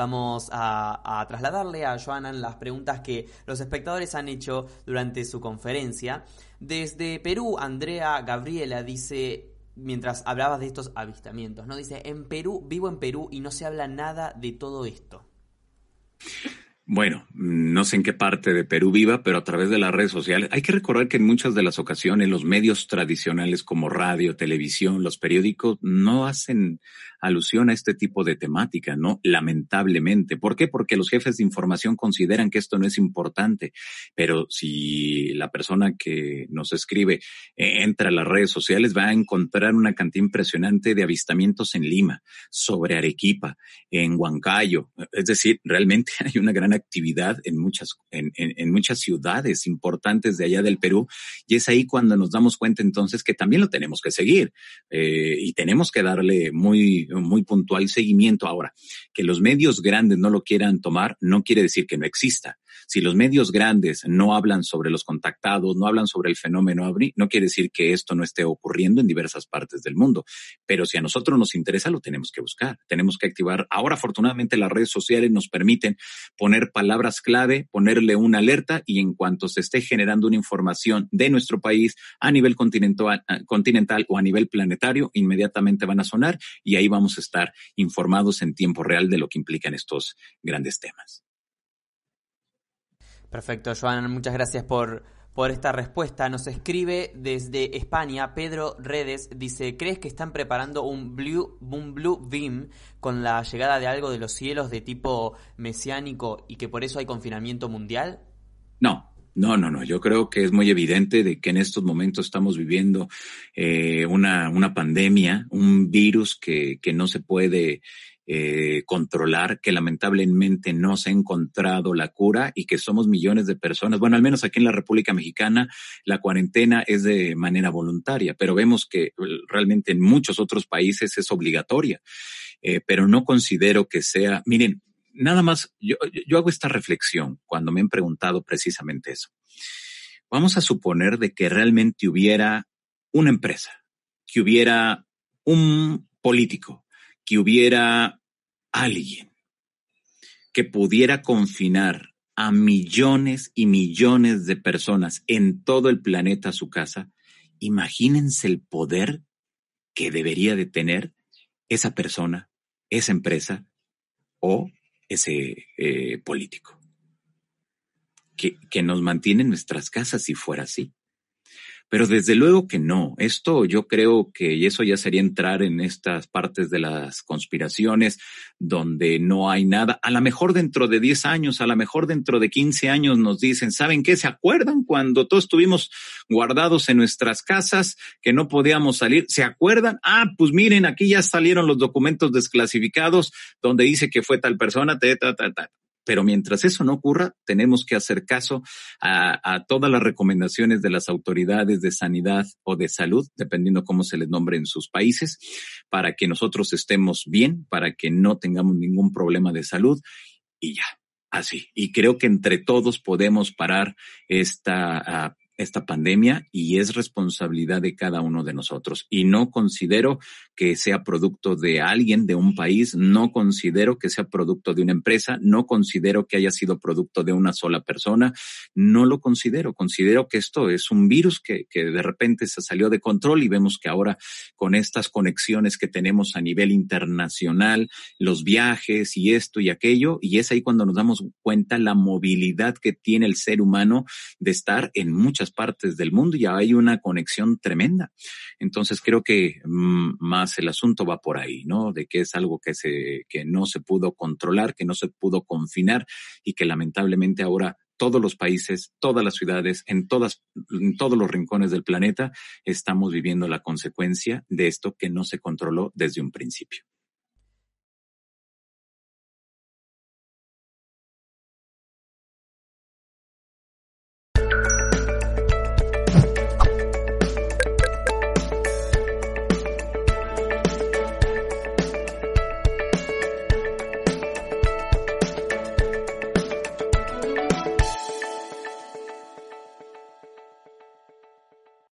Vamos a, trasladarle a Joanan las preguntas que los espectadores han hecho durante su conferencia. Desde Perú, Andrea Gabriela dice, mientras hablabas de estos avistamientos, ¿no? Dice, en Perú, vivo en Perú y no se habla nada de todo esto. Bueno, no sé en qué parte de Perú viva, pero a través de las redes sociales. Hay que recordar que en muchas de las ocasiones los medios tradicionales como radio, televisión, los periódicos no hacen alusión a este tipo de temática, ¿no? Lamentablemente. ¿Por qué? Porque los jefes de información consideran que esto no es importante. Pero si la persona que nos escribe entra a las redes sociales, va a encontrar una cantidad impresionante de avistamientos en Lima, sobre Arequipa, en Huancayo. Es decir, realmente hay una gran actividad en muchas, en, en, muchas ciudades importantes de allá del Perú. Y es ahí cuando nos damos cuenta entonces que también lo tenemos que seguir eh, y tenemos que darle muy, muy puntual seguimiento. Ahora, que los medios grandes no lo quieran tomar no quiere decir que no exista. Si los medios grandes no hablan sobre los contactados, no hablan sobre el fenómeno ABRI, no quiere decir que esto no esté ocurriendo en diversas partes del mundo. Pero si a nosotros nos interesa, lo tenemos que buscar. Tenemos que activar. Ahora, afortunadamente, las redes sociales nos permiten poner palabras clave, ponerle una alerta y en cuanto se esté generando una información de nuestro país a nivel continental, continental o a nivel planetario, inmediatamente van a sonar y ahí vamos a estar informados en tiempo real de lo que implican estos grandes temas. Perfecto, Joan, muchas gracias por, por esta respuesta. Nos escribe desde España Pedro Redes, dice, ¿crees que están preparando un Blue, un Blue Beam con la llegada de algo de los cielos de tipo mesiánico y que por eso hay confinamiento mundial? No, no, no, no. Yo creo que es muy evidente de que en estos momentos estamos viviendo eh, una, una pandemia, un virus que, que no se puede eh, controlar, que lamentablemente no se ha encontrado la cura y que somos millones de personas. Bueno, al menos aquí en la República Mexicana la cuarentena es de manera voluntaria, pero vemos que eh, realmente en muchos otros países es obligatoria. Eh, pero no considero que sea, miren, nada más, yo, yo hago esta reflexión cuando me han preguntado precisamente eso. Vamos a suponer de que realmente hubiera una empresa, que hubiera un político, que hubiera alguien que pudiera confinar a millones y millones de personas en todo el planeta a su casa, imagínense el poder que debería de tener esa persona, esa empresa o ese eh, político. Que, que nos mantiene en nuestras casas si fuera así. Pero desde luego que no. Esto yo creo que, y eso ya sería entrar en estas partes de las conspiraciones donde no hay nada. A lo mejor dentro de 10 años, a lo mejor dentro de 15 años nos dicen, ¿saben qué? ¿Se acuerdan cuando todos estuvimos guardados en nuestras casas, que no podíamos salir? ¿Se acuerdan? Ah, pues miren, aquí ya salieron los documentos desclasificados donde dice que fue tal persona, ta, ta, ta, ta. Pero mientras eso no ocurra, tenemos que hacer caso a, todas las recomendaciones de las autoridades de sanidad o de salud, dependiendo cómo se les nombre en sus países, para que nosotros estemos bien, para que no tengamos ningún problema de salud y ya. Así. Y creo que entre todos podemos parar esta esta pandemia y es responsabilidad de cada uno de nosotros. Y no considero que sea producto de alguien, de un país, no considero que sea producto de una empresa, no considero que haya sido producto de una sola persona, no lo considero. Considero que esto es un virus que, que de repente se salió de control y vemos que ahora con estas conexiones que tenemos a nivel internacional, los viajes y esto y aquello, y es ahí cuando nos damos cuenta la movilidad que tiene el ser humano de estar en muchas partes del mundo y hay una conexión tremenda. Entonces creo que mm, el asunto va por ahí, ¿no? De que es algo que se, que no se pudo controlar, que no se pudo confinar y que lamentablemente ahora todos los países, todas las ciudades, en todas, en todos los rincones del planeta, estamos viviendo la consecuencia de esto que no se controló desde un principio.